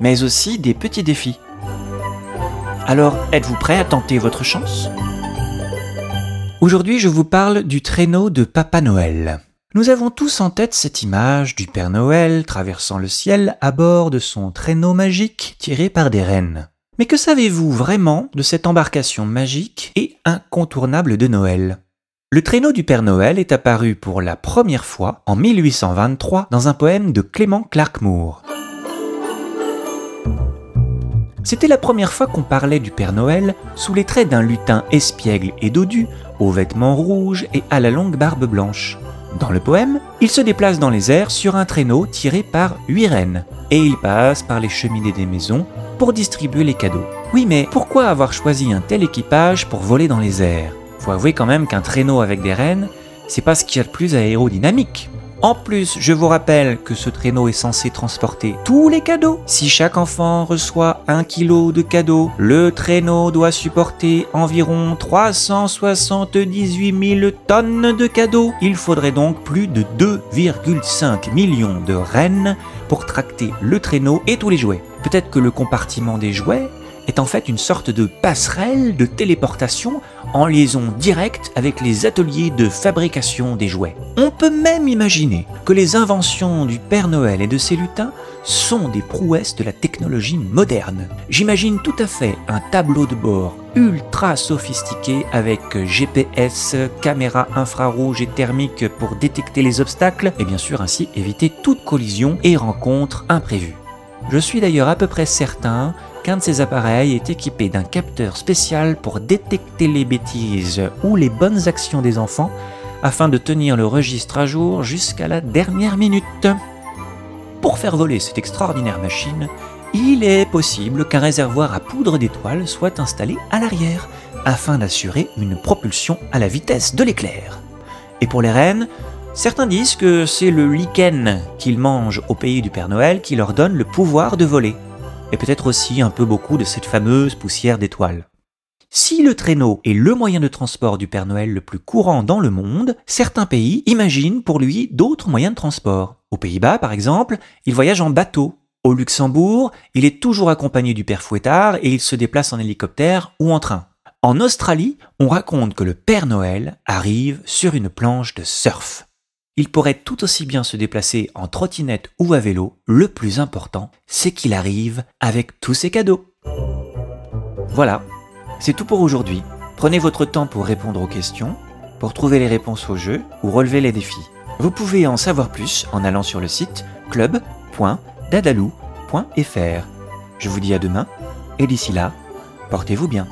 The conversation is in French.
mais aussi des petits défis. Alors, êtes-vous prêt à tenter votre chance? Aujourd'hui, je vous parle du traîneau de Papa Noël. Nous avons tous en tête cette image du Père Noël traversant le ciel à bord de son traîneau magique tiré par des rennes. Mais que savez-vous vraiment de cette embarcation magique et incontournable de Noël? Le traîneau du Père Noël est apparu pour la première fois en 1823 dans un poème de Clément Clark Moore. C'était la première fois qu'on parlait du Père Noël sous les traits d'un lutin espiègle et dodu, aux vêtements rouges et à la longue barbe blanche. Dans le poème, il se déplace dans les airs sur un traîneau tiré par huit rennes, et il passe par les cheminées des maisons pour distribuer les cadeaux. Oui, mais pourquoi avoir choisi un tel équipage pour voler dans les airs? Faut avouer quand même qu'un traîneau avec des rennes, c'est pas ce qu'il y a de plus aérodynamique. En plus, je vous rappelle que ce traîneau est censé transporter tous les cadeaux. Si chaque enfant reçoit un kilo de cadeaux, le traîneau doit supporter environ 378 000 tonnes de cadeaux. Il faudrait donc plus de 2,5 millions de rennes pour tracter le traîneau et tous les jouets. Peut-être que le compartiment des jouets est en fait une sorte de passerelle de téléportation en liaison directe avec les ateliers de fabrication des jouets. On peut même imaginer que les inventions du Père Noël et de ses lutins sont des prouesses de la technologie moderne. J'imagine tout à fait un tableau de bord ultra sophistiqué avec GPS, caméra infrarouge et thermique pour détecter les obstacles et bien sûr ainsi éviter toute collision et rencontre imprévue. Je suis d'ailleurs à peu près certain qu'un de ces appareils est équipé d'un capteur spécial pour détecter les bêtises ou les bonnes actions des enfants afin de tenir le registre à jour jusqu'à la dernière minute. Pour faire voler cette extraordinaire machine, il est possible qu'un réservoir à poudre d'étoiles soit installé à l'arrière afin d'assurer une propulsion à la vitesse de l'éclair. Et pour les rennes, certains disent que c'est le lichen qu'ils mangent au pays du Père Noël qui leur donne le pouvoir de voler et peut-être aussi un peu beaucoup de cette fameuse poussière d'étoiles. Si le traîneau est le moyen de transport du Père Noël le plus courant dans le monde, certains pays imaginent pour lui d'autres moyens de transport. Aux Pays-Bas, par exemple, il voyage en bateau. Au Luxembourg, il est toujours accompagné du Père Fouettard et il se déplace en hélicoptère ou en train. En Australie, on raconte que le Père Noël arrive sur une planche de surf. Il pourrait tout aussi bien se déplacer en trottinette ou à vélo. Le plus important, c'est qu'il arrive avec tous ses cadeaux. Voilà, c'est tout pour aujourd'hui. Prenez votre temps pour répondre aux questions, pour trouver les réponses au jeu ou relever les défis. Vous pouvez en savoir plus en allant sur le site club.dadalou.fr. Je vous dis à demain et d'ici là, portez-vous bien.